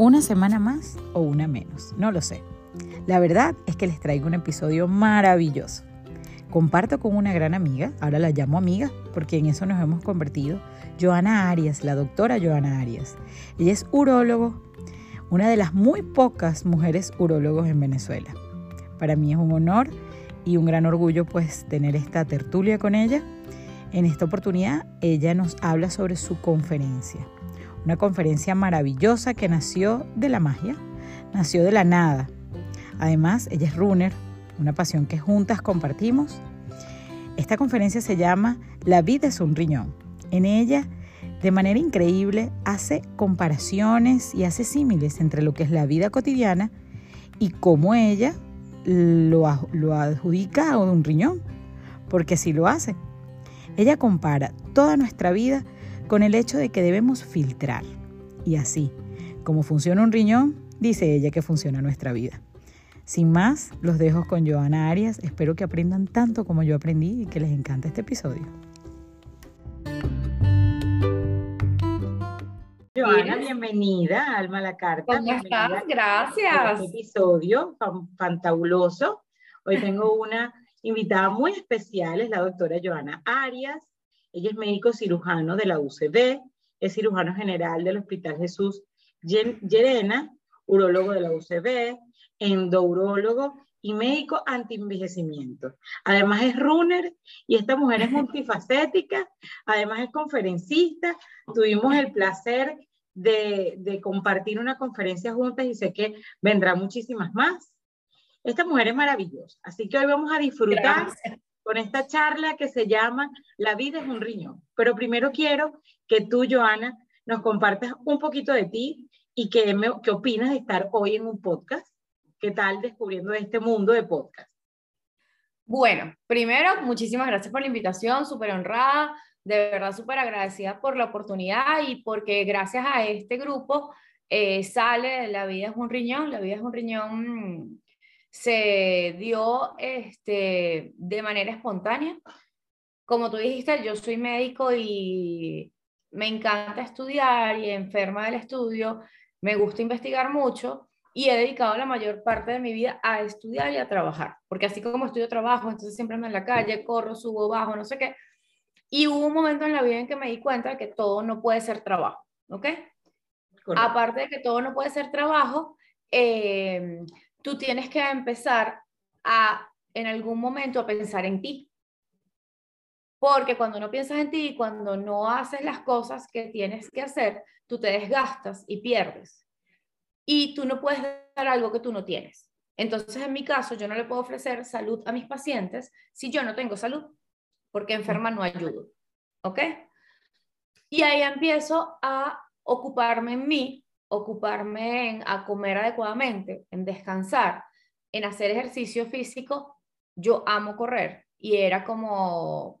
Una semana más o una menos, no lo sé. La verdad es que les traigo un episodio maravilloso. Comparto con una gran amiga, ahora la llamo amiga porque en eso nos hemos convertido, Joana Arias, la doctora Joana Arias. Ella es urólogo, una de las muy pocas mujeres urólogos en Venezuela. Para mí es un honor y un gran orgullo pues tener esta tertulia con ella. En esta oportunidad ella nos habla sobre su conferencia, una conferencia maravillosa que nació de la magia, nació de la nada. Además, ella es runner, una pasión que juntas compartimos. Esta conferencia se llama La vida es un riñón. En ella, de manera increíble, hace comparaciones y hace símiles entre lo que es la vida cotidiana y cómo ella lo, lo adjudica a un riñón, porque sí lo hace. Ella compara toda nuestra vida con el hecho de que debemos filtrar. Y así, como funciona un riñón, dice ella que funciona nuestra vida. Sin más, los dejo con Joana Arias. Espero que aprendan tanto como yo aprendí y que les encante este episodio. Joana, bienvenida Alma la Carta. ¿Cómo estás? Gracias. Este episodio fantabuloso. Hoy tengo una invitada muy especial, es la doctora Joana Arias. Ella es médico cirujano de la UCB, es cirujano general del Hospital Jesús Llerena, urólogo de la UCB, endourólogo y médico anti-envejecimiento. Además es runner y esta mujer es multifacética, además es conferencista. Tuvimos el placer de, compartir una conferencia juntas y sé que vendrán muchísimas más. Esta mujer es maravillosa, así que hoy vamos a disfrutar con esta charla que se llama La vida es un riñón. Pero primero quiero que tú, Joana, nos compartas un poquito de ti y qué, qué opinas de estar hoy en un podcast. ¿Qué tal descubriendo este mundo de podcast? Bueno, primero, muchísimas gracias por la invitación, súper honrada de verdad súper agradecida por la oportunidad y porque gracias a este grupo eh, sale La vida es un riñón, La vida es un riñón se dio este, de manera espontánea. Como tú dijiste, yo soy médico y me encanta estudiar y enferma del estudio, me gusta investigar mucho y he dedicado la mayor parte de mi vida a estudiar y a trabajar, porque así como estudio trabajo, entonces siempre ando en la calle, corro, subo, bajo, no sé qué, y hubo un momento en la vida en que me di cuenta de que todo no puede ser trabajo, ¿ok? Aparte de que todo no puede ser trabajo, eh, tú tienes que empezar a, en algún momento, a pensar en ti. Porque cuando no piensas en ti, cuando no haces las cosas que tienes que hacer, tú te desgastas y pierdes. Y tú no puedes dar algo que tú no tienes. Entonces, en mi caso, yo no le puedo ofrecer salud a mis pacientes si yo no tengo salud porque enferma no ayudo. ¿Ok? Y ahí empiezo a ocuparme en mí, ocuparme en a comer adecuadamente, en descansar, en hacer ejercicio físico. Yo amo correr y era como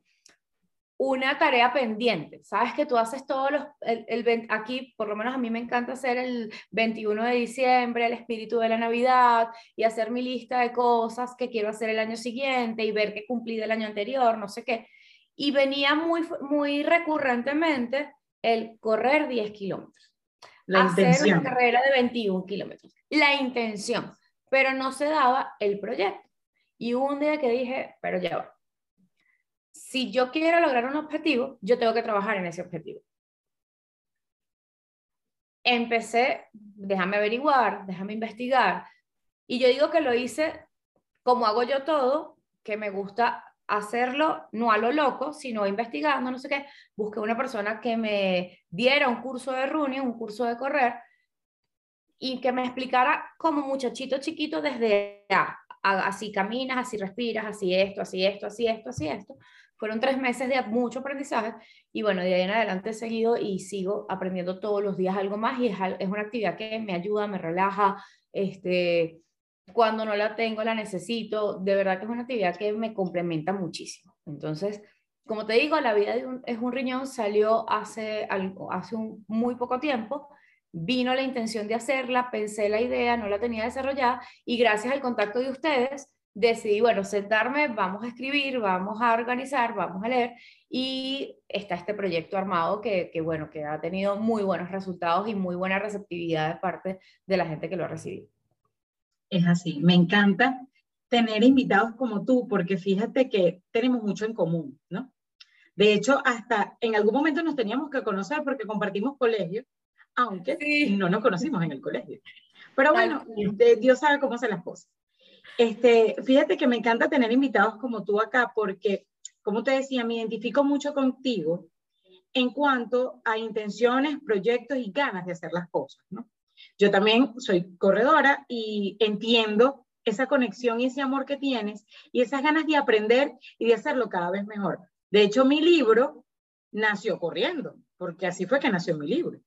una tarea pendiente. Sabes que tú haces todos los, el, aquí, por lo menos a mí me encanta hacer el 21 de diciembre, el espíritu de la Navidad y hacer mi lista de cosas que quiero hacer el año siguiente y ver qué cumplí del año anterior, no sé qué. Y venía muy, muy recurrentemente el correr 10 kilómetros. La hacer una carrera de 21 kilómetros. La intención, pero no se daba el proyecto. Y un día que dije, pero ya va si yo quiero lograr un objetivo, yo tengo que trabajar en ese objetivo. Empecé, déjame averiguar, déjame investigar. Y yo digo que lo hice como hago yo todo, que me gusta hacerlo no a lo loco, sino investigando, no sé qué. Busqué una persona que me diera un curso de running, un curso de correr, y que me explicara como muchachito chiquito desde así caminas, así respiras, así esto, así esto, así esto, así esto. Fueron tres meses de mucho aprendizaje y bueno, de ahí en adelante he seguido y sigo aprendiendo todos los días algo más y es, es una actividad que me ayuda, me relaja, este, cuando no la tengo la necesito, de verdad que es una actividad que me complementa muchísimo. Entonces, como te digo, la vida es un riñón salió hace, hace un, muy poco tiempo, vino la intención de hacerla, pensé la idea, no la tenía desarrollada y gracias al contacto de ustedes decidí, bueno, sentarme, vamos a escribir, vamos a organizar, vamos a leer y está este proyecto armado que, que, bueno, que ha tenido muy buenos resultados y muy buena receptividad de parte de la gente que lo ha recibido. Es así, me encanta tener invitados como tú, porque fíjate que tenemos mucho en común, ¿no? De hecho, hasta en algún momento nos teníamos que conocer porque compartimos colegio, aunque no nos conocimos en el colegio. Pero bueno, Dios sabe cómo hacen las cosas. Este, fíjate que me encanta tener invitados como tú acá porque, como te decía, me identifico mucho contigo en cuanto a intenciones, proyectos y ganas de hacer las cosas, ¿no? Yo también soy corredora y entiendo esa conexión y ese amor que tienes y esas ganas de aprender y de hacerlo cada vez mejor. De hecho, mi libro nació corriendo, porque así fue que nació mi libro.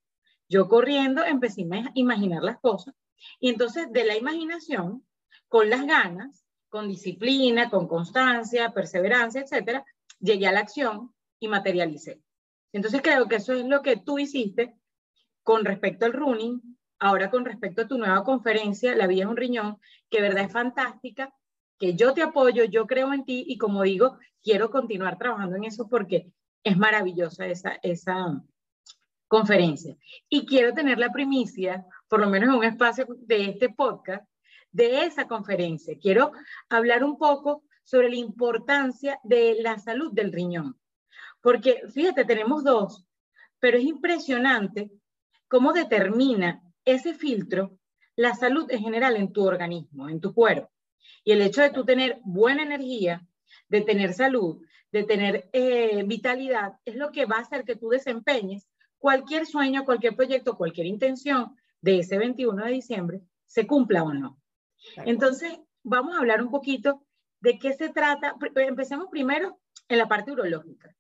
Yo corriendo empecé a imaginar las cosas y entonces de la imaginación con las ganas, con disciplina, con constancia, perseverancia, etcétera, llegué a la acción y materialicé. Entonces creo que eso es lo que tú hiciste con respecto al running, ahora con respecto a tu nueva conferencia, La vida es un riñón, que verdad es fantástica, que yo te apoyo, yo creo en ti y como digo, quiero continuar trabajando en eso porque es maravillosa esa, esa conferencia. Y quiero tener la primicia, por lo menos en un espacio de este podcast, de esa conferencia. Quiero hablar un poco sobre la importancia de la salud del riñón. Porque fíjate, tenemos dos, pero es impresionante cómo determina ese filtro la salud en general en tu organismo, en tu cuerpo. Y el hecho de tú tener buena energía, de tener salud, de tener eh, vitalidad, es lo que va a hacer que tú desempeñes cualquier sueño, cualquier proyecto, cualquier intención de ese 21 de diciembre, se cumpla o no. Entonces, vamos a hablar un poquito de qué se trata. Empecemos primero en la parte urológica,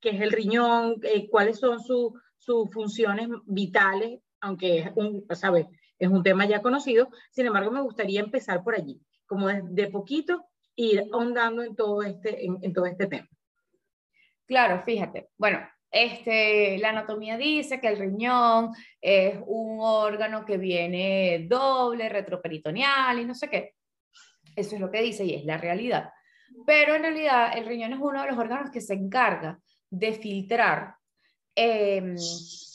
que es el riñón, eh, cuáles son sus funciones vitales, aunque es un, ¿sabes? es un tema ya conocido. Sin embargo, me gustaría empezar por allí, como de, poquito, ir ahondando en todo, este, en todo este tema. Claro, fíjate. Bueno, este, la anatomía dice que el riñón es un órgano que viene doble, retroperitoneal y no sé qué. Eso es lo que dice y es la realidad. Pero en realidad el riñón es uno de los órganos que se encarga de filtrar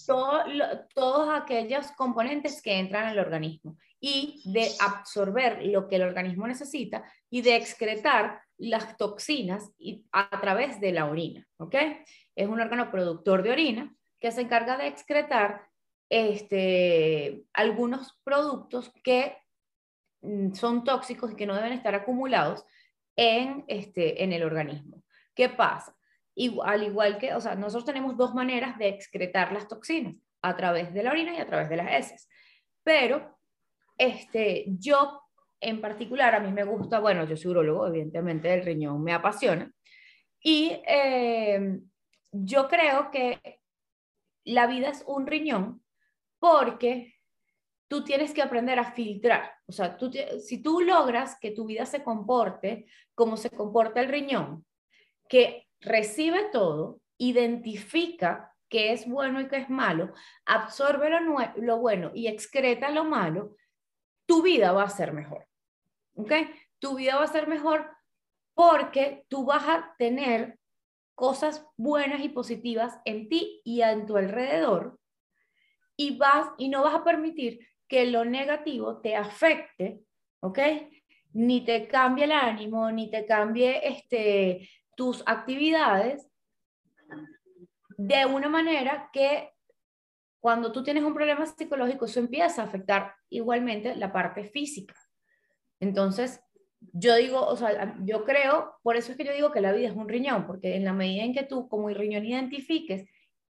todos aquellos componentes que entran en el organismo y de absorber lo que el organismo necesita y de excretar las toxinas a través de la orina, ¿ok? es un órgano productor de orina que se encarga de excretar este, algunos productos que mm, son tóxicos y que no deben estar acumulados en, este, en el organismo. ¿Qué pasa? Al igual que, o sea, nosotros tenemos dos maneras de excretar las toxinas, a través de la orina y a través de las heces. Pero este, yo en particular, a mí me gusta, bueno, yo soy urologo, evidentemente el riñón me apasiona, y eh, yo creo que la vida es un riñón porque tú tienes que aprender a filtrar. O sea, tú, si tú logras que tu vida se comporte como se comporta el riñón, que recibe todo, identifica qué es bueno y qué es malo, absorbe lo, lo bueno y excreta lo malo, tu vida va a ser mejor. ¿Ok? Tu vida va a ser mejor porque tú vas a tener cosas buenas y positivas en ti y en tu alrededor y vas y no vas a permitir que lo negativo te afecte, ¿ok? Ni te cambie el ánimo, ni te cambie este, tus actividades de una manera que cuando tú tienes un problema psicológico, eso empieza a afectar igualmente la parte física. Entonces, yo digo, o sea, yo creo, por eso es que yo digo que la vida es un riñón, porque en la medida en que tú como riñón identifiques,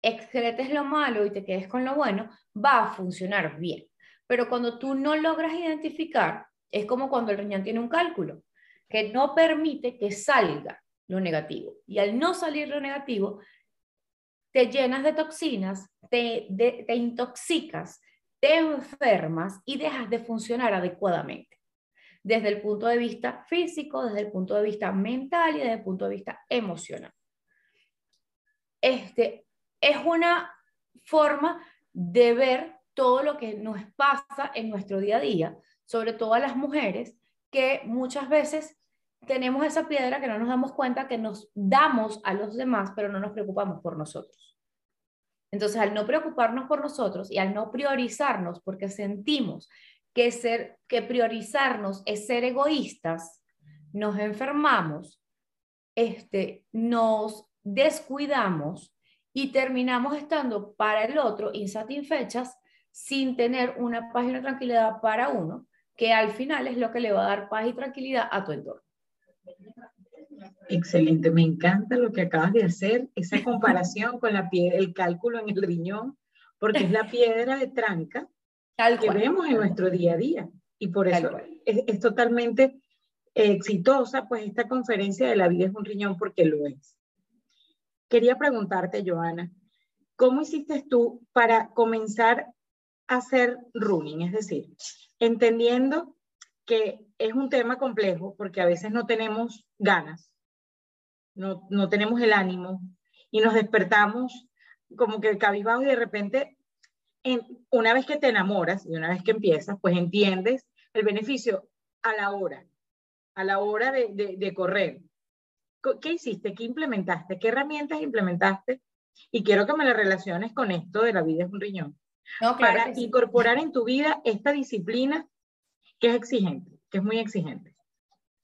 excretes lo malo y te quedes con lo bueno, va a funcionar bien. Pero cuando tú no logras identificar, es como cuando el riñón tiene un cálculo, que no permite que salga lo negativo. Y al no salir lo negativo, te llenas de toxinas, te, te intoxicas, te enfermas y dejas de funcionar adecuadamente desde el punto de vista físico, desde el punto de vista mental y desde el punto de vista emocional. Este, es una forma de ver todo lo que nos pasa en nuestro día a día, sobre todo a las mujeres que muchas veces tenemos esa piedra que no nos damos cuenta que nos damos a los demás, pero no nos preocupamos por nosotros. Entonces, al no preocuparnos por nosotros y al no priorizarnos, porque sentimos que, ser, que priorizarnos es ser egoístas, nos enfermamos, este, nos descuidamos y terminamos estando para el otro insatisfechas sin tener una paz y una tranquilidad para uno, que al final es lo que le va a dar paz y tranquilidad a tu entorno. Excelente, me encanta lo que acabas de hacer, esa comparación con la piedra, el cálculo en el riñón, porque es la piedra de tranca que vemos en nuestro día a día. Y por eso es, totalmente exitosa, pues esta conferencia de la vida es un riñón porque lo es. Quería preguntarte, Joana, ¿cómo hiciste tú para comenzar a hacer running? Es decir, entendiendo que es un tema complejo porque a veces no tenemos ganas, no, no tenemos el ánimo y nos despertamos como que cabizbajo y de repente, en, una vez que te enamoras y una vez que empiezas, pues entiendes el beneficio a la hora, a la hora de, de, de correr. ¿Qué hiciste? ¿Qué implementaste? ¿Qué herramientas implementaste? Y quiero que me la relaciones con esto de la vida es un riñón. No, para incorporar en tu vida esta disciplina que es exigente, que es muy exigente.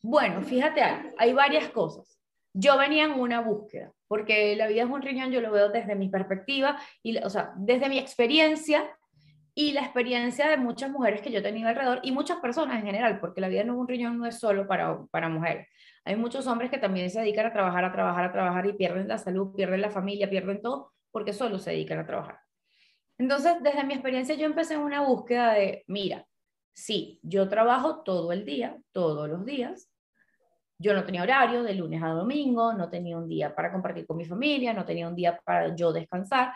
Bueno, fíjate hay varias cosas. Yo venía en una búsqueda, porque la vida es un riñón, yo lo veo desde mi perspectiva, y, o sea, desde mi experiencia y la experiencia de muchas mujeres que yo he tenido alrededor y muchas personas en general, porque la vida no es un riñón, no es solo para, para mujeres. Hay muchos hombres que también se dedican a trabajar, a trabajar, a trabajar y pierden la salud, pierden la familia, pierden todo, porque solo se dedican a trabajar. Entonces, desde mi experiencia, yo empecé una búsqueda de, mira, Sí, yo trabajo todo el día, todos los días. Yo no tenía horario de lunes a domingo, no tenía un día para compartir con mi familia, no tenía un día para yo descansar.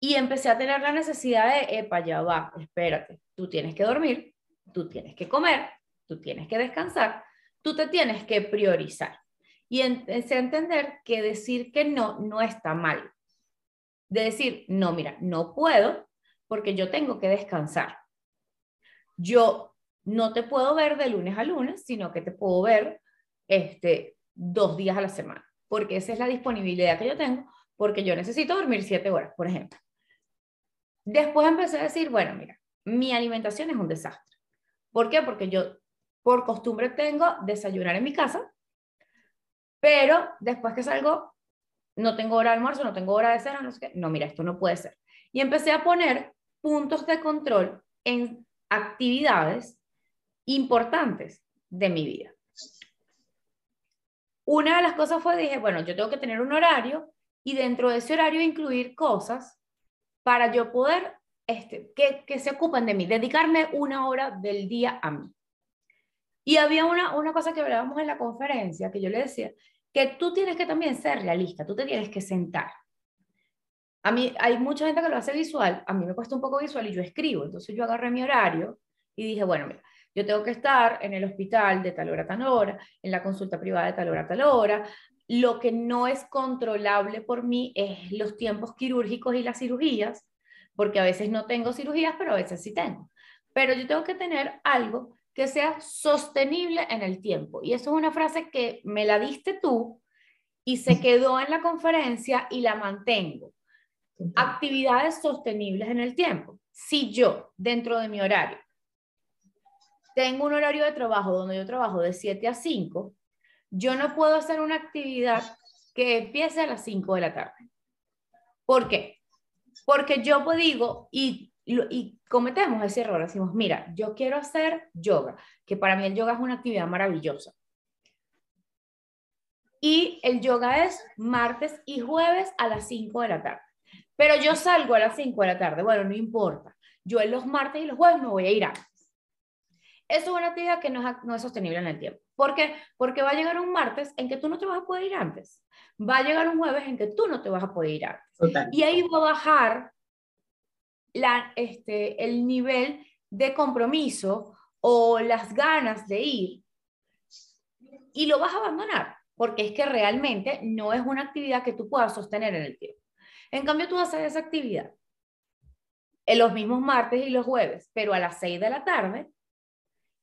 Y empecé a tener la necesidad de, epa, ya va, espérate, tú tienes que dormir, tú tienes que comer, tú tienes que descansar, tú te tienes que priorizar. Y empecé a entender que decir que no, no está mal. De decir, no, mira, no puedo porque yo tengo que descansar yo no te puedo ver de lunes a lunes, sino que te puedo ver este, dos días a la semana, porque esa es la disponibilidad que yo tengo, porque yo necesito dormir siete horas, por ejemplo. Después empecé a decir, bueno, mira, mi alimentación es un desastre. ¿Por qué? Porque yo por costumbre tengo desayunar en mi casa, pero después que salgo, no tengo hora de almuerzo, no tengo hora de cena, no sé qué. No, mira, esto no puede ser. Y empecé a poner puntos de control en actividades importantes de mi vida. Una de las cosas fue, dije, bueno, yo tengo que tener un horario y dentro de ese horario incluir cosas para yo poder, este, que, que se ocupen de mí, dedicarme una hora del día a mí. Y había una, una cosa que hablábamos en la conferencia, que yo le decía, que tú tienes que también ser realista, tú te tienes que sentar a mí hay mucha gente que lo hace visual, a mí me cuesta un poco visual y yo escribo, entonces yo agarré mi horario y dije, bueno, mira, yo tengo que estar en el hospital de tal hora a tal hora, en la consulta privada de tal hora a tal hora. Lo que no es controlable por mí es los tiempos quirúrgicos y las cirugías, porque a veces no tengo cirugías, pero a veces sí tengo. Pero yo tengo que tener algo que sea sostenible en el tiempo. Y eso es una frase que me la diste tú y se quedó en la conferencia y la mantengo. Actividades sostenibles en el tiempo. Si yo, dentro de mi horario, tengo un horario de trabajo donde yo trabajo de 7 a 5, yo no puedo hacer una actividad que empiece a las 5 de la tarde. ¿Por qué? Porque yo digo, y, cometemos ese error, decimos, mira, yo quiero hacer yoga, que para mí el yoga es una actividad maravillosa. Y el yoga es martes y jueves a las 5 de la tarde. Pero yo salgo a las 5 de la tarde. Bueno, no importa. Yo en los martes y los jueves me voy a ir antes. Eso es una actividad que no es, no es sostenible en el tiempo. ¿Por qué? Porque va a llegar un martes en que tú no te vas a poder ir antes. Va a llegar un jueves en que tú no te vas a poder ir antes. Y ahí va a bajar la, este, el nivel de compromiso o las ganas de ir y lo vas a abandonar, porque es que realmente no es una actividad que tú puedas sostener en el tiempo. En cambio, tú haces esa actividad en los mismos martes y los jueves, pero a las 6 de la tarde,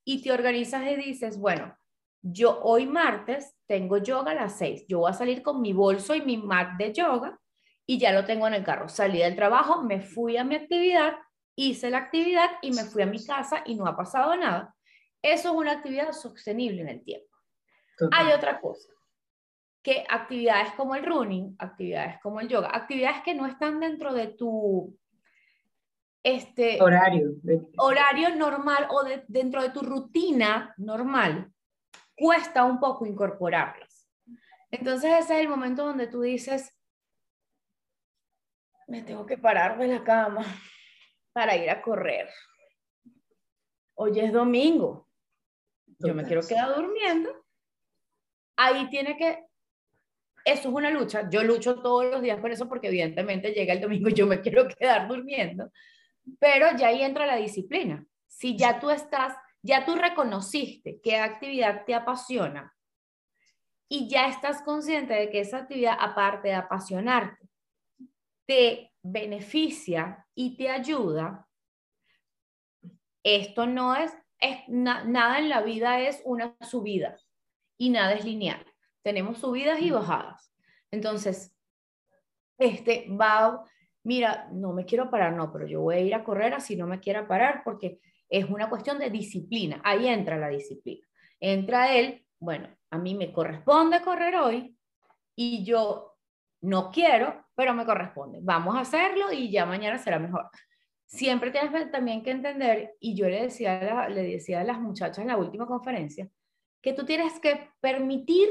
y te organizas y dices, bueno, yo hoy martes tengo yoga a las 6. Yo voy a salir con mi bolso y mi mat de yoga y ya lo tengo en el carro. Salí del trabajo, me fui a mi actividad, hice la actividad y me fui a mi casa y no ha pasado nada. Eso es una actividad sostenible en el tiempo. Hay otra cosa, que actividades como el running, actividades como el yoga, actividades que no están dentro de tu este, horario, horario normal o dentro de tu rutina normal, cuesta un poco incorporarlas. Entonces ese es el momento donde tú dices, me tengo que parar de la cama para ir a correr. Hoy es domingo. Yo me quiero quedar durmiendo. Ahí tiene que, eso es una lucha. Yo lucho todos los días por eso porque evidentemente llega el domingo y yo me quiero quedar durmiendo. Pero ya ahí entra la disciplina. Si ya tú estás ya tú reconociste qué actividad te apasiona y ya estás consciente de que esa actividad, aparte de apasionarte, te beneficia y te ayuda, esto no es, es nada en la vida es una subida y nada es lineal. Tenemos subidas y bajadas. Entonces, este va, mira, no me quiero parar, no, pero yo voy a ir a correr así no me quiera parar porque es una cuestión de disciplina. Ahí entra la disciplina. Entra él, bueno, a mí me corresponde correr hoy y yo no quiero, pero me corresponde. Vamos a hacerlo y ya mañana será mejor. Siempre tienes también que entender, y yo le decía, le decía a las muchachas en la última conferencia, que tú tienes que permitir,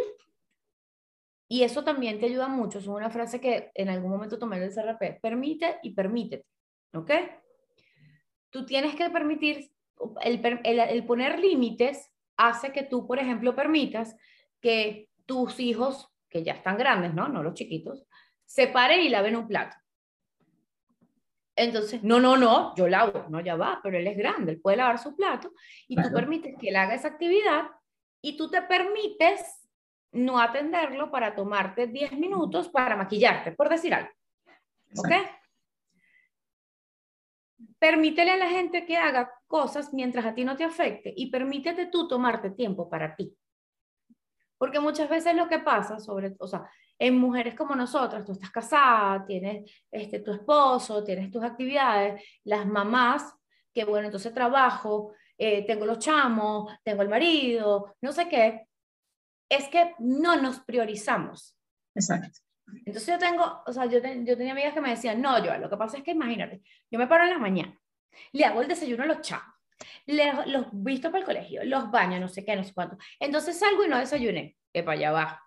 y eso también te ayuda mucho, es una frase que en algún momento tomé el CRP, permite y permítete, ¿ok? tú tienes que permitir, el, poner límites hace que tú, por ejemplo, permitas que tus hijos, que ya están grandes, ¿no? No los chiquitos, se paren y laven un plato. Entonces, no, no, no, yo lavo, no, ya va, pero él es grande, él puede lavar su plato y tú permites que él haga esa actividad y tú te permites no atenderlo para tomarte 10 minutos para maquillarte, por decir algo. ¿Ok? Permítele a la gente que haga cosas mientras a ti no te afecte y permítete tú tomarte tiempo para ti. Porque muchas veces lo que pasa, sobre, o sea, en mujeres como nosotras, tú estás casada, tienes este, tu esposo, tienes tus actividades, las mamás, que bueno, entonces trabajo, eh, tengo los chamos, tengo el marido, no sé qué, es que no nos priorizamos. Exacto. Entonces yo tengo, o sea, yo, yo tenía amigas que me decían, no, yo, lo que pasa es que imagínate, yo me paro en la mañana, le hago el desayuno a los chavos, los visto para el colegio, los baños, no sé qué, no sé cuánto. Entonces salgo y no desayuné, que para allá va.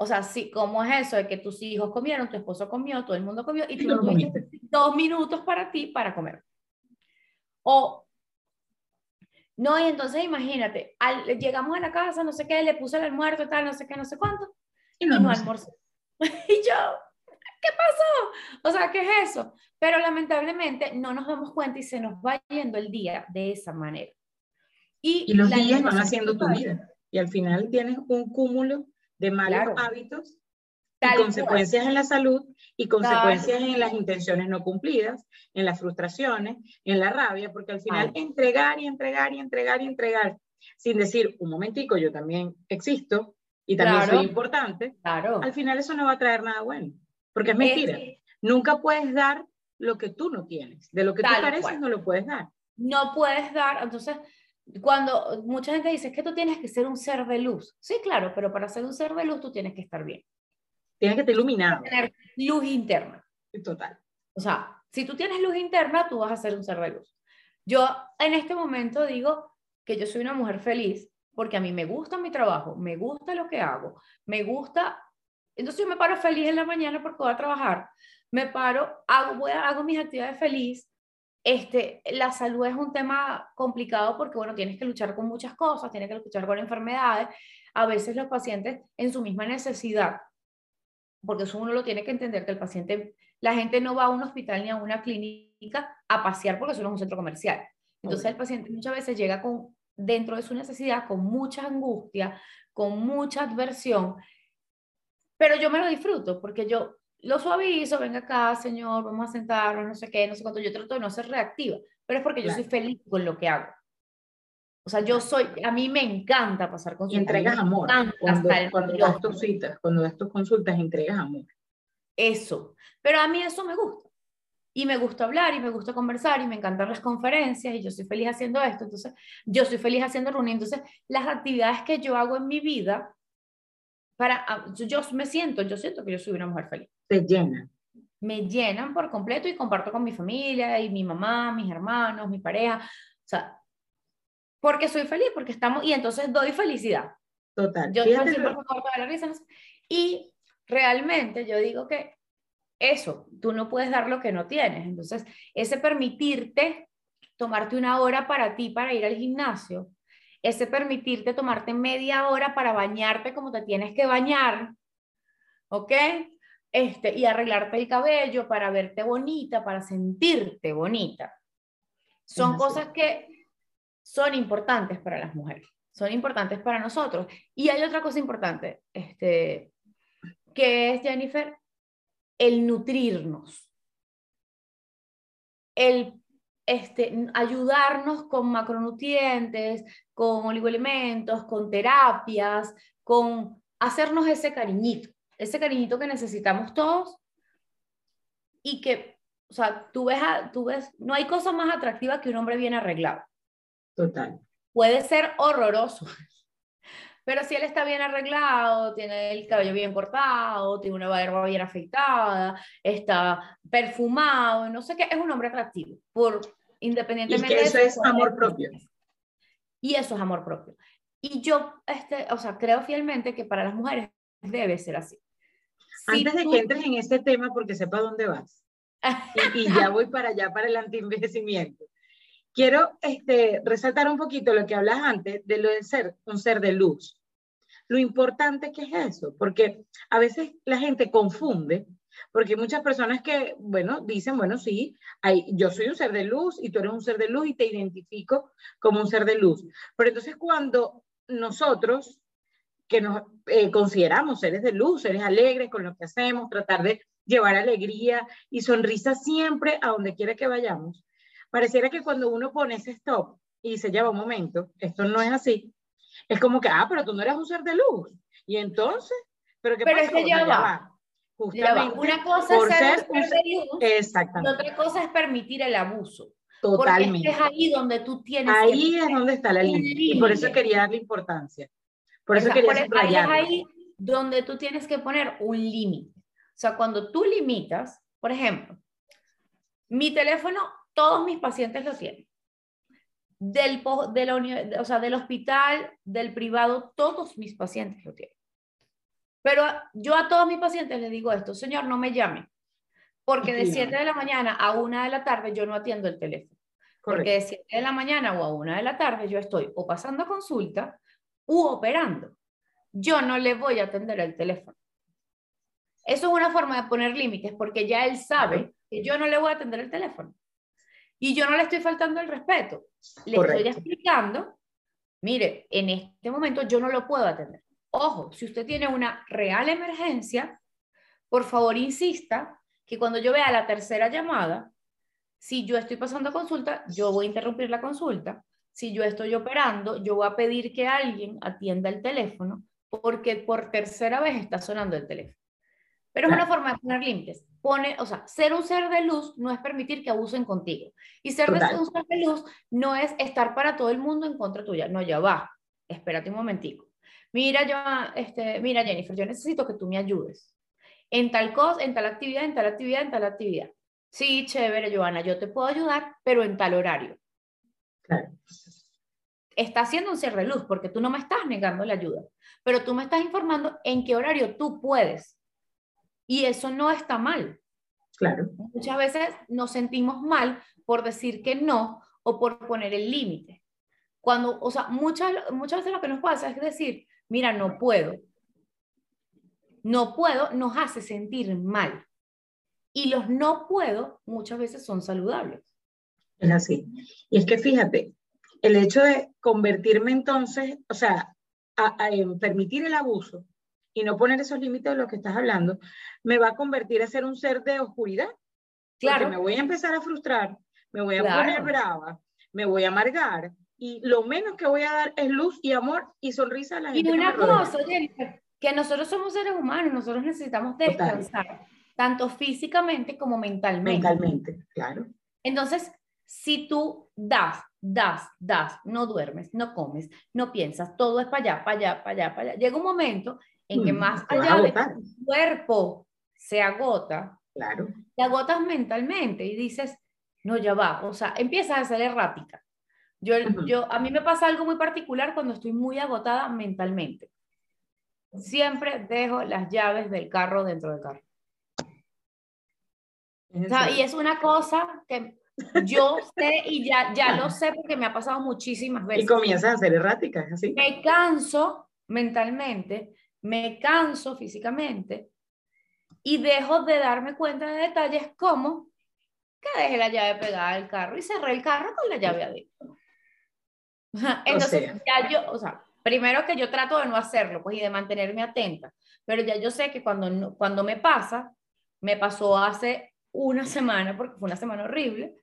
O sea, sí, ¿cómo es eso de que tus hijos comieron, tu esposo comió, todo el mundo comió y tú no tuviste dos minutos para ti para comer? O, no, y entonces imagínate, llegamos a la casa, no sé qué, le puse el almuerzo, tal, no sé qué, no sé cuánto, y no, y no almorzó. y yo, ¿qué pasó? O sea, ¿qué es eso? Pero lamentablemente no nos damos cuenta y se nos va yendo el día de esa manera. Y, los días van haciendo tu vida. Y al final tienes un cúmulo de malos hábitos y consecuencias en la salud y consecuencias en las intenciones no cumplidas, en las frustraciones, en la rabia, porque al final entregar y entregar y entregar y entregar, sin decir, un momentico, yo también existo, y también soy importante, claro. al final eso no va a traer nada bueno. Porque es mentira. Nunca puedes dar lo que tú no tienes. De lo que tú careces no lo puedes dar. No puedes dar. Entonces, cuando mucha gente dice que tú tienes que ser un ser de luz. Sí, claro, pero para ser un ser de luz tú tienes que estar bien. Tienes que estar iluminado. Tener luz interna. Total. O sea, si tú tienes luz interna, tú vas a ser un ser de luz. Yo en este momento digo que yo soy una mujer feliz porque a mí me gusta mi trabajo, me gusta lo que hago, me gusta, entonces yo me paro feliz en la mañana porque voy a trabajar, me paro, hago, voy hago mis actividades feliz. Este, la salud es un tema complicado porque, bueno, tienes que luchar con muchas cosas, tienes que luchar con enfermedades. A veces los pacientes en su misma necesidad, porque eso uno lo tiene que entender, que el paciente, la gente no va a un hospital ni a una clínica a pasear porque eso no es un centro comercial. Entonces el paciente muchas veces llega con dentro de su necesidad con mucha angustia, con mucha adversión, pero yo me lo disfruto porque yo lo suavizo, venga acá, señor, vamos a sentarnos, no sé qué, no sé cuánto, yo trato de no ser reactiva, pero es porque yo soy feliz con lo que hago. O sea, yo soy, a mí me encanta pasar consultas. Y entregas amor. Cuando, cuando das tus citas, cuando das tus consultas, entregas amor. Eso. Pero a mí eso me gusta. Y me gusta hablar y me gusta conversar y me encantan las conferencias y yo soy feliz haciendo esto. Entonces, yo soy feliz haciendo reuniones. Entonces, las actividades que yo hago en mi vida, para, yo me siento, yo siento que yo soy una mujer feliz. Te llenan. Me llenan por completo y comparto con mi familia y mi mamá, mis hermanos, mi pareja. O sea, porque soy feliz, porque estamos, y entonces doy felicidad. Total. Yo siempre de la risa. Y realmente yo digo que eso, tú no puedes dar lo que no tienes. Entonces, ese permitirte tomarte una hora para ti, para ir al gimnasio, ese permitirte tomarte media hora para bañarte como te tienes que bañar, ¿ok? Este, y arreglarte el cabello para verte bonita, para sentirte bonita. Son cosas que son importantes para las mujeres, son importantes para nosotros. Y hay otra cosa importante, este, que es, Jennifer, el nutrirnos, el este, ayudarnos con macronutrientes, con oligoelementos, con terapias, con hacernos ese cariñito, ese cariñito que necesitamos todos y que, o sea, tú ves, tú ves, no hay cosa más atractiva que un hombre bien arreglado. Total. Puede ser horroroso. Pero si él está bien arreglado, tiene el cabello bien cortado, tiene una barba bien afeitada, está perfumado, no sé qué, es un hombre atractivo, por independientemente y eso es amor propio. Y eso es amor propio. Y yo, este, o sea, creo fielmente que para las mujeres debe ser así. Antes de que entres en ese tema, porque sepa dónde vas, y, y, ya voy para allá, para el antienvejecimiento. Quiero este, resaltar un poquito lo que hablas antes de lo de ser un ser de luz. Lo importante que es eso, porque a veces la gente confunde, porque hay muchas personas que, bueno, dicen, bueno, sí, hay, yo soy un ser de luz y tú eres un ser de luz y te identifico como un ser de luz. Pero entonces cuando nosotros, que nos eh, consideramos seres de luz, seres alegres con lo que hacemos, tratar de llevar alegría y sonrisa siempre a donde quiera que vayamos, pareciera que cuando uno pone ese stop y se lleva un momento, esto no es así, es como que, ah, pero tú no eres un ser de luz. Y entonces, pero ¿qué pero Es que ya, va. Justamente, Una cosa es ser, un ser de luz exactamente. y otra cosa es permitir el abuso. Totalmente. Porque es ahí donde tú tienes Ahí es donde está la línea. Y por eso quería darle importancia. Por eso quería por Ahí es ahí donde tú tienes que poner un límite. O sea, cuando tú limitas, por ejemplo, mi teléfono todos mis pacientes lo tienen. Del, de la, o sea, del hospital, del privado, todos mis pacientes lo tienen. Pero yo a todos mis pacientes les digo esto, señor, no me llame, porque de 7 de la mañana a 1 de la tarde yo no atiendo el teléfono. Porque de 7 de la mañana o a 1 de la tarde yo estoy o pasando consulta u operando. Yo no le voy a atender el teléfono. Eso es una forma de poner límites porque ya él sabe que yo no le voy a atender el teléfono. Y yo no le estoy faltando el respeto. Le estoy explicando, mire, en este momento yo no lo puedo atender. Ojo, si usted tiene una real emergencia, por favor insista que cuando yo vea la tercera llamada, si yo estoy pasando consulta, yo voy a interrumpir la consulta. Si yo estoy operando, yo voy a pedir que alguien atienda el teléfono porque por tercera vez está sonando el teléfono. Pero es una forma de poner límites pone, o sea, ser un ser de luz no es permitir que abusen contigo. Y ser un ser de luz no es estar para todo el mundo en contra tuya. No, ya va. Espérate un momentico. Mira, yo, este, mira, Jennifer, yo necesito que tú me ayudes. En tal cosa, en tal actividad, en tal actividad, en tal actividad. Sí, chévere, Joana, yo te puedo ayudar, pero en tal horario. Claro. Está siendo un ser de luz porque tú no me estás negando la ayuda, pero tú me estás informando en qué horario tú puedes y eso no está mal. Claro. Muchas veces nos sentimos mal por decir que no o por poner el límite. Cuando, o sea, muchas, muchas veces lo que nos pasa es decir, mira, no puedo. No puedo nos hace sentir mal. Y los no puedo muchas veces son saludables. Es así. Y es que fíjate, el hecho de convertirme entonces, o sea, a, permitir el abuso, y no poner esos límites de los que estás hablando, me va a convertir a ser un ser de oscuridad. Claro. Porque me voy a empezar a frustrar, me voy a poner brava, me voy a amargar y lo menos que voy a dar es luz y amor y sonrisa a la gente. Y una cosa, Jennifer, que nosotros somos seres humanos, nosotros necesitamos descansar, tanto físicamente como mentalmente. Mentalmente, claro. Entonces, si tú das, das, das, no duermes, no comes, no piensas, todo es para allá, para allá, para allá, para allá, llega un momento en que mm, más allá de tu cuerpo se agota, claro. te agotas mentalmente y dices, no, ya va, o sea, empiezas a ser errática. Yo, yo, a mí me pasa algo muy particular cuando estoy muy agotada mentalmente. Siempre dejo las llaves del carro dentro del carro. y es una cosa que yo sé y ya, ya lo sé porque me ha pasado muchísimas veces. Y comienzas a ser errática, así. Me canso mentalmente, me canso físicamente y dejo de darme cuenta de detalles como que dejé la llave pegada al carro y cerré el carro con la llave adentro. Entonces, ya yo, o sea, primero que yo trato de no hacerlo, pues, y de mantenerme atenta, pero ya yo sé que cuando, cuando me pasa, me pasó hace una semana, porque fue una semana horrible,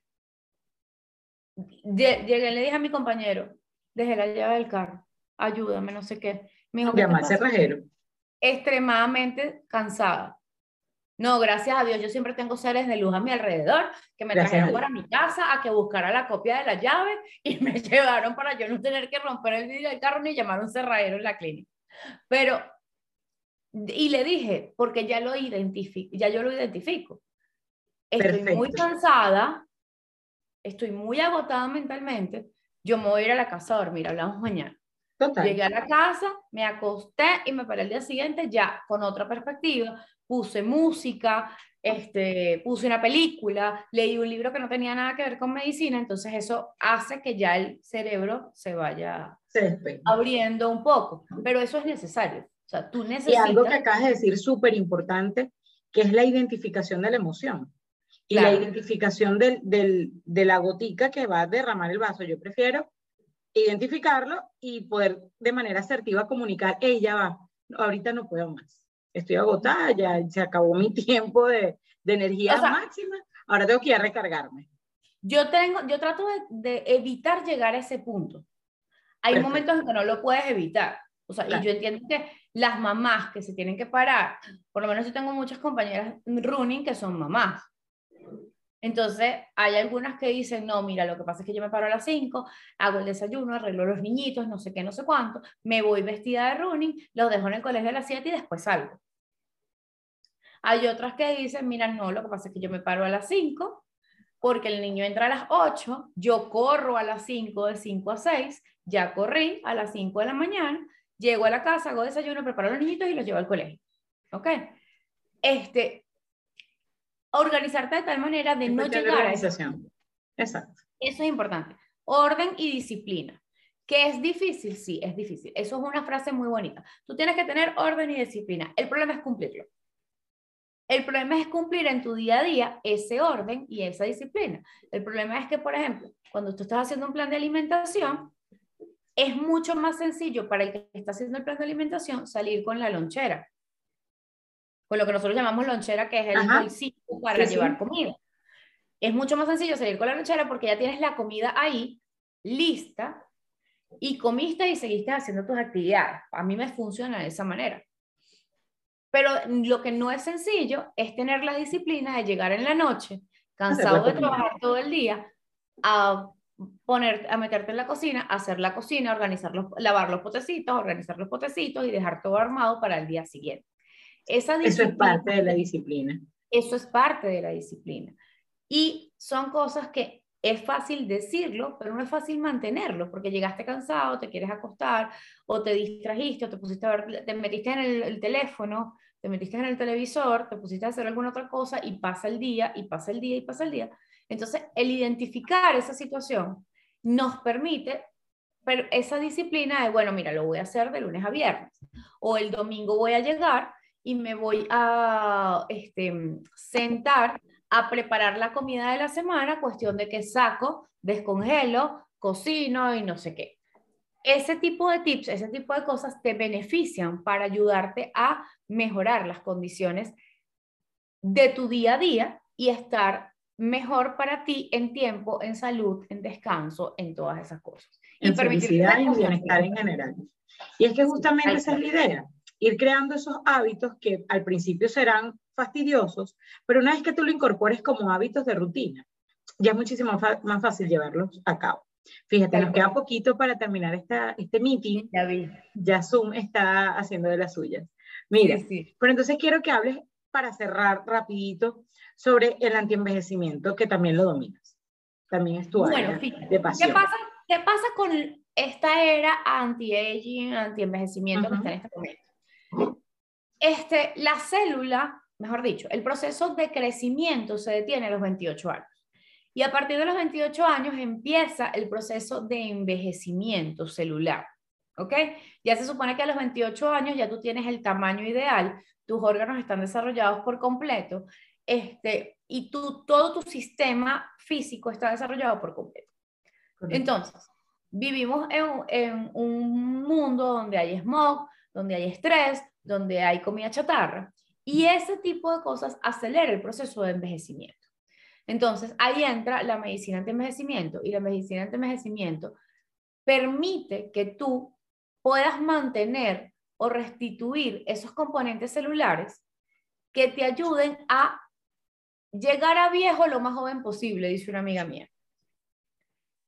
llegué y le dije a mi compañero, dejé la llave del carro, ayúdame, no sé qué. Me dijo, Llama cerrajero. Extremadamente cansada. No, gracias a Dios, yo siempre tengo seres de luz a mi alrededor que me trajeron para mi casa a que buscara la copia de la llave y me llevaron para yo no tener que romper el vidrio del carro ni llamar a un cerradero en la clínica. Pero, y le dije, porque ya lo identifico, ya yo lo identifico. Estoy muy cansada, estoy muy agotada mentalmente, yo me voy a ir a la casa a dormir, hablamos mañana. Llegué a la casa, me acosté y me paré el día siguiente ya con otra perspectiva, puse música, este, puse una película, leí un libro que no tenía nada que ver con medicina, entonces eso hace que ya el cerebro se vaya abriendo un poco, pero eso es necesario. O sea, tú necesitas... Y algo que acabas de decir súper importante, que es la identificación de la emoción. Y la identificación del, del, de la gotica que va a derramar el vaso. Yo prefiero identificarlo y poder de manera asertiva comunicar, ella va, ahorita no puedo más estoy agotada, ya se acabó mi tiempo de, de energía máxima, ahora tengo que ir a recargarme. Yo, tengo, yo trato de, evitar llegar a ese punto. Hay momentos en que no lo puedes evitar. O sea, y yo entiendo que las mamás que se tienen que parar, por lo menos yo tengo muchas compañeras running que son mamás. Entonces, hay algunas que dicen, no, mira, lo que pasa es que yo me paro a las 5, hago el desayuno, arreglo los niñitos, no sé qué, no sé cuánto, me voy vestida de running, los dejo en el colegio a las 7 y después salgo. Hay otras que dicen, mira, no, lo que pasa es que yo me paro a las 5 porque el niño entra a las 8, yo corro a las 5 de 5 a 6, ya corrí a las 5 de la mañana, llego a la casa, hago desayuno, preparo los niñitos y los llevo al colegio. ¿Ok? Este, organizarte de tal manera de no llegar a organización. Exacto. Eso es importante. Orden y disciplina. ¿Que es difícil? Sí, es difícil. Eso es una frase muy bonita. Tú tienes que tener orden y disciplina. El problema es cumplirlo. El problema es cumplir en tu día a día ese orden y esa disciplina. El problema es que, por ejemplo, cuando tú estás haciendo un plan de alimentación, es mucho más sencillo para el que está haciendo el plan de alimentación salir con la lonchera, con lo que nosotros llamamos lonchera, que es el bolsillo para llevar comida. Es mucho más sencillo salir con la lonchera porque ya tienes la comida ahí, lista, y comiste y seguiste haciendo tus actividades. A mí me funciona de esa manera. Pero lo que no es sencillo es tener la disciplina de llegar en la noche, cansado de trabajar todo el día, a poner, a meterte en la cocina, hacer la cocina, organizar lavar los potecitos, organizar los potecitos y dejar todo armado para el día siguiente. Esa eso es parte de la disciplina. Eso es parte de la disciplina. Y son cosas que es fácil decirlo, pero no es fácil mantenerlo, porque llegaste cansado, te quieres acostar, o te distrajiste, o te pusiste a ver, te metiste en el teléfono, te metiste en el televisor, te pusiste a hacer alguna otra cosa y pasa el día y pasa el día y pasa el día. Entonces, el identificar esa situación nos permite pero esa disciplina de, bueno, mira, lo voy a hacer de lunes a viernes o el domingo voy a llegar y me voy a este, sentar a preparar la comida de la semana, cuestión de que saco, descongelo, cocino y no sé qué. Ese tipo de tips, ese tipo de cosas te benefician para ayudarte a mejorar las condiciones de tu día a día y estar mejor para ti en tiempo, en salud, en descanso, en todas esas cosas. en felicidad y bienestar en general. Y es que justamente esa es la idea, ir creando esos hábitos que al principio serán fastidiosos, pero una vez que tú lo incorpores como hábitos de rutina, ya es muchísimo más fácil llevarlos a cabo. Fíjate, nos queda poquito para terminar esta, este meeting. Ya vi. Ya Zoom está haciendo de las suyas. Mira, pero entonces quiero que hables para cerrar rapidito sobre el antienvejecimiento, que también lo dominas. También es tu área de pasión. ¿qué pasa, ¿Qué pasa con esta era anti-aging, anti-envejecimiento que está en este momento? Este, la célula, mejor dicho, el proceso de crecimiento se detiene a los 28 años. Y a partir de los 28 años empieza el proceso de envejecimiento celular. ¿Ok? Ya se supone que a los 28 años ya tú tienes el tamaño ideal, tus órganos están desarrollados por completo este, y tú, todo tu sistema físico está desarrollado por completo. Entonces, vivimos en, en, un mundo donde hay smog, donde hay estrés, donde hay comida chatarra y ese tipo de cosas acelera el proceso de envejecimiento. Entonces, ahí entra la medicina anti-envejecimiento y la medicina anti-envejecimiento permite que tú puedas mantener o restituir esos componentes celulares que te ayuden a llegar a viejo lo más joven posible, dice una amiga mía.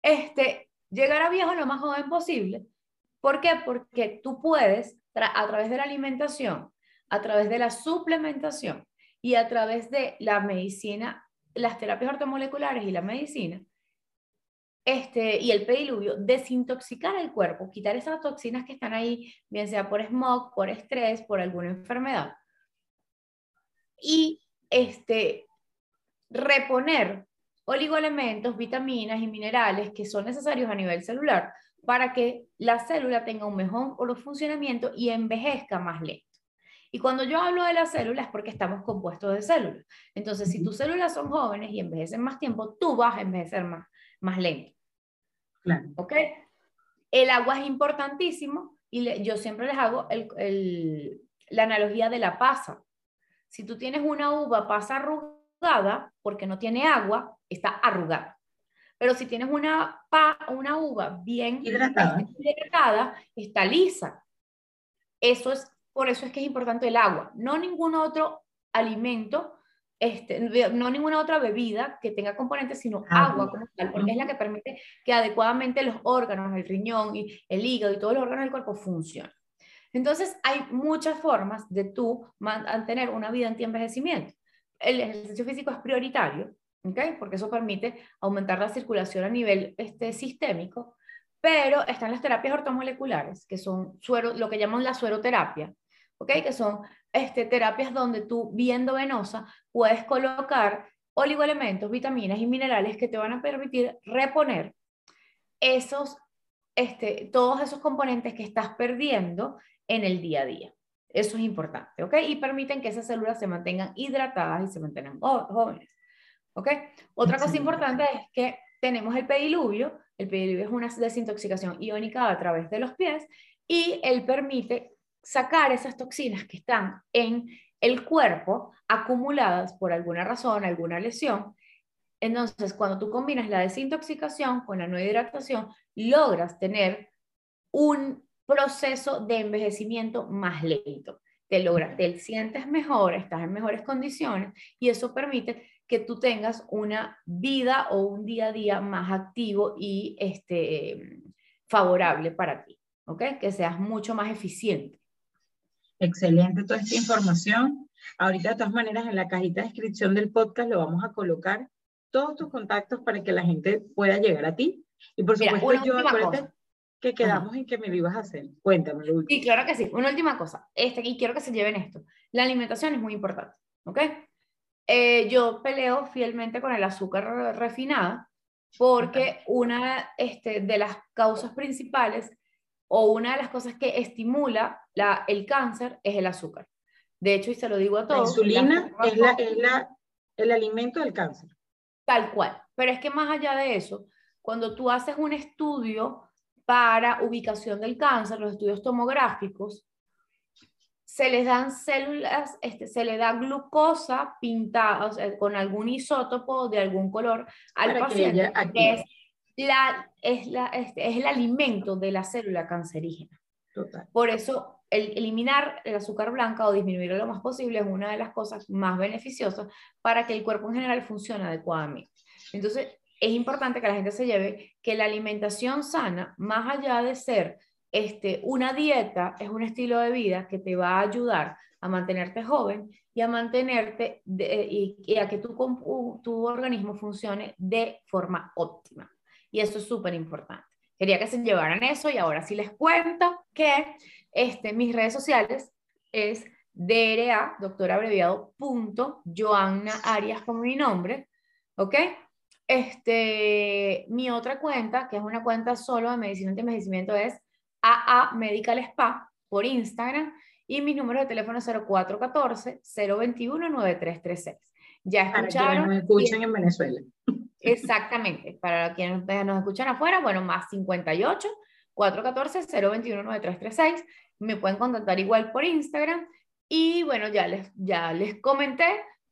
Este, llegar a viejo lo más joven posible. ¿Por qué? Porque tú puedes, a través de la alimentación, a través de la suplementación y a través de la medicina las terapias ortomoleculares y la medicina, este, y el pediluvio, desintoxicar el cuerpo, quitar esas toxinas que están ahí, bien sea por smog, por estrés, por alguna enfermedad, y este, reponer oligoelementos, vitaminas y minerales que son necesarios a nivel celular para que la célula tenga un mejor funcionamiento y envejezca más lento. Y cuando yo hablo de las células es porque estamos compuestos de células. Entonces, si tus células son jóvenes y envejecen más tiempo, tú vas a envejecer más, más lento. Claro. ¿Ok? El agua es importantísimo y yo siempre les hago el, la analogía de la pasa. Si tú tienes una uva pasa arrugada, porque no tiene agua, está arrugada. Pero si tienes una, pa, una uva bien hidratada. hidratada, está lisa. Eso es por eso es que es importante el agua, no ningún otro alimento, este, no ninguna otra bebida que tenga componentes, sino agua como tal, porque es la que permite que adecuadamente los órganos, el riñón y el hígado y todos los órganos del cuerpo funcionen. Entonces, hay muchas formas de tú mantener una vida anti-envejecimiento. El ejercicio físico es prioritario, ¿okay? porque eso permite aumentar la circulación a nivel este, sistémico, pero están las terapias ortomoleculares, que son suero, lo que llaman la sueroterapia, ¿ok? Que son este, terapias donde tú, viendo venosa, puedes colocar oligoelementos, vitaminas y minerales que te van a permitir reponer esos, este, todos esos componentes que estás perdiendo en el día a día. Eso es importante, ¿ok? Y permiten que esas células se mantengan hidratadas y se mantengan jóvenes, ¿ok? Otra cosa importante es que tenemos el pediluvio. El pediluvio es una desintoxicación iónica a través de los pies y él permite sacar esas toxinas que están en el cuerpo acumuladas por alguna razón, alguna lesión. Entonces, cuando tú combinas la desintoxicación con la no hidratación, logras tener un proceso de envejecimiento más lento. Te logras, te sientes mejor, estás en mejores condiciones y eso permite que tú tengas una vida o un día a día más activo y este, favorable para ti, ¿ok? Que seas mucho más eficiente. Excelente toda esta información. Ahorita, de todas maneras, en la cajita de descripción del podcast lo vamos a colocar todos tus contactos para que la gente pueda llegar a ti. Y por supuesto, yo acuérdate que quedamos en que me lo ibas a hacer. Cuéntame. Sí, claro que sí. Una última cosa. Este, y quiero que se lleven esto. La alimentación es muy importante. ¿Ok? Eh, yo peleo fielmente con el azúcar refinada porque una este, de las causas principales o una de las cosas que estimula la, el cáncer es el azúcar. De hecho, y se lo digo a todos. La insulina es, la, es la, el alimento del cáncer. Tal cual. Pero es que más allá de eso, cuando tú haces un estudio para ubicación del cáncer, los estudios tomográficos, se les dan células, este, se le da glucosa pintada con algún isótopo de algún color al paciente, que es la, es, la, este, es el alimento de la célula cancerígena. Por eso, el, eliminar el azúcar blanca o disminuirlo lo más posible es una de las cosas más beneficiosas para que el cuerpo en general funcione adecuadamente. Entonces, es importante que la gente se lleve que la alimentación sana, más allá de ser este, una dieta, es un estilo de vida que te va a ayudar a mantenerte joven y a mantenerte y, a que tu, tu organismo funcione de forma óptima. Y eso es súper importante. Quería que se llevaran eso y ahora sí les cuento que este, mis redes sociales es DRA, doctor abreviado, punto, Joanna Arias como mi nombre, ¿ok? Este, mi otra cuenta, que es una cuenta solo de medicina y envejecimiento, es AA Medical Spa por Instagram y mi número de teléfono es 0414-021-9336. Ya escucharon. Para nos escuchen en Venezuela. Exactamente. Para quienes nos escuchan afuera, bueno, más 58 414 021 9336. Me pueden contactar igual por Instagram. Y bueno, ya les, ya les comenté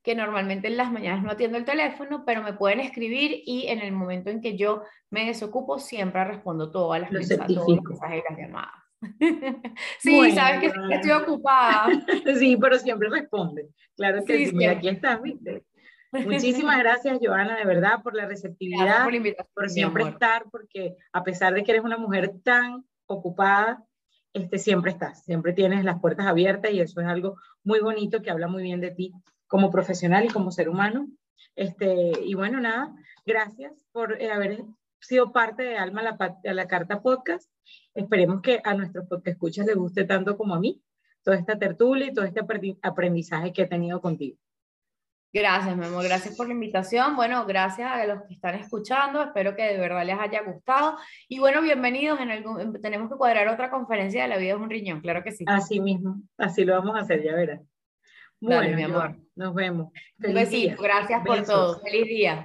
que normalmente en las mañanas no atiendo el teléfono, pero me pueden escribir y en el momento en que yo me desocupo siempre respondo todas las, mensajes, todos los mensajes y las llamadas. sí, sabes que estoy ocupada. sí, pero siempre responde. Claro que sí, mira, aquí estás, ¿viste? Muchísimas gracias, Joana, de verdad, por la receptividad, por, siempre estar, porque a pesar de que eres una mujer tan ocupada, este, siempre estás, siempre tienes las puertas abiertas y eso es algo muy bonito que habla muy bien de ti como profesional y como ser humano. Este, y bueno, nada, gracias por eh, haber sido parte de Alma la, a la Carta Podcast. Esperemos que a nuestros podcast escuchas les guste tanto como a mí toda esta tertulia y todo este aprendizaje que he tenido contigo. Gracias, Memo. Gracias por la invitación. Bueno, gracias a los que están escuchando. Espero que de verdad les haya gustado. Y bueno, bienvenidos. En algún, tenemos que cuadrar otra conferencia de La vida es un riñón, claro que sí. Así mismo. Así lo vamos a hacer, ya verás. Bueno, mi amor. Nos vemos. un besito. Gracias por todo. Feliz día.